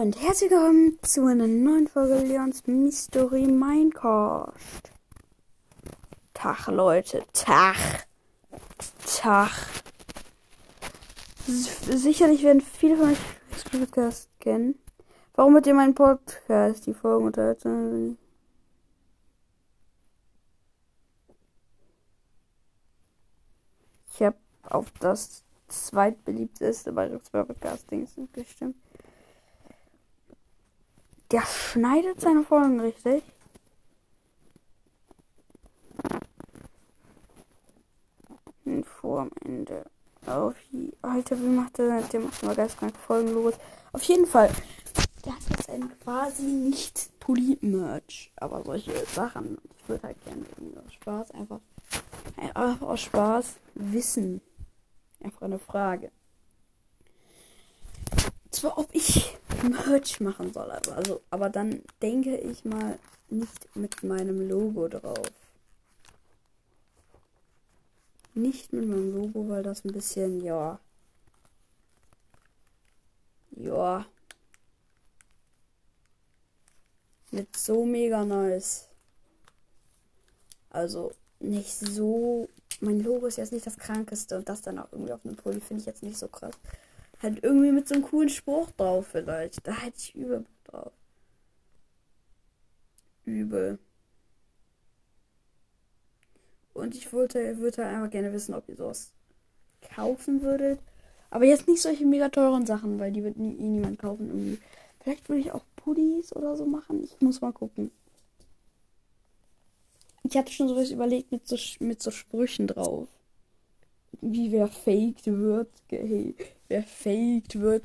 und herzlich willkommen zu einer neuen Folge Leons Mystery Minecraft. Tag, Leute. Tag. Tag. Sicherlich werden viele von euch das Podcast kennen. Warum hört ihr meinen Podcast? Die Folgen unterhalten. Ich habe auf das zweitbeliebteste bei Podcastings gestimmt. Der schneidet seine Folgen richtig. Und am Ende. Auf Alter, wie macht der? Der macht mal geistkrank Folgen los. Auf jeden Fall. Der hat jetzt ein quasi nicht Polit-Merch. Aber solche Sachen. Ich würde halt gerne aus Spaß einfach. Einfach aus Spaß wissen. Einfach eine Frage. Zwar, ob ich Merch machen soll, aber, also, aber dann denke ich mal nicht mit meinem Logo drauf. Nicht mit meinem Logo, weil das ein bisschen, ja. Ja. Nicht so mega nice. Also, nicht so. Mein Logo ist jetzt nicht das krankeste und das dann auch irgendwie auf einem Pulli finde ich jetzt nicht so krass. Halt irgendwie mit so einem coolen Spruch drauf vielleicht. Da hätte ich übel drauf. Übel. Und ich wollte, würde halt einfach gerne wissen, ob ihr sowas kaufen würdet. Aber jetzt nicht solche mega teuren Sachen, weil die wird nie, eh niemand kaufen irgendwie. Vielleicht würde ich auch Pullis oder so machen. Ich muss mal gucken. Ich hatte schon sowas überlegt mit so, mit so Sprüchen drauf. Wie wer faked wird. Hey, wer faked wird.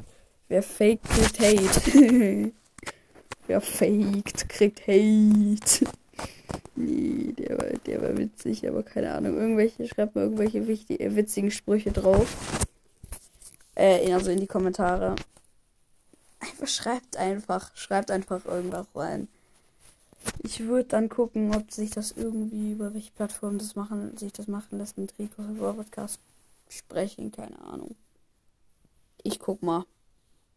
Wer faked kriegt Hate. wer faked kriegt Hate. Nee, der war, der war witzig, aber keine Ahnung. Irgendwelche, schreibt mal irgendwelche wichtig, äh, witzigen Sprüche drauf. Äh, also in die Kommentare. Einfach schreibt einfach. Schreibt einfach irgendwas rein. Ich würde dann gucken, ob sich das irgendwie, über welche Plattform das machen, sich das machen lässt mit Rico Podcast sprechen, keine Ahnung. Ich guck mal.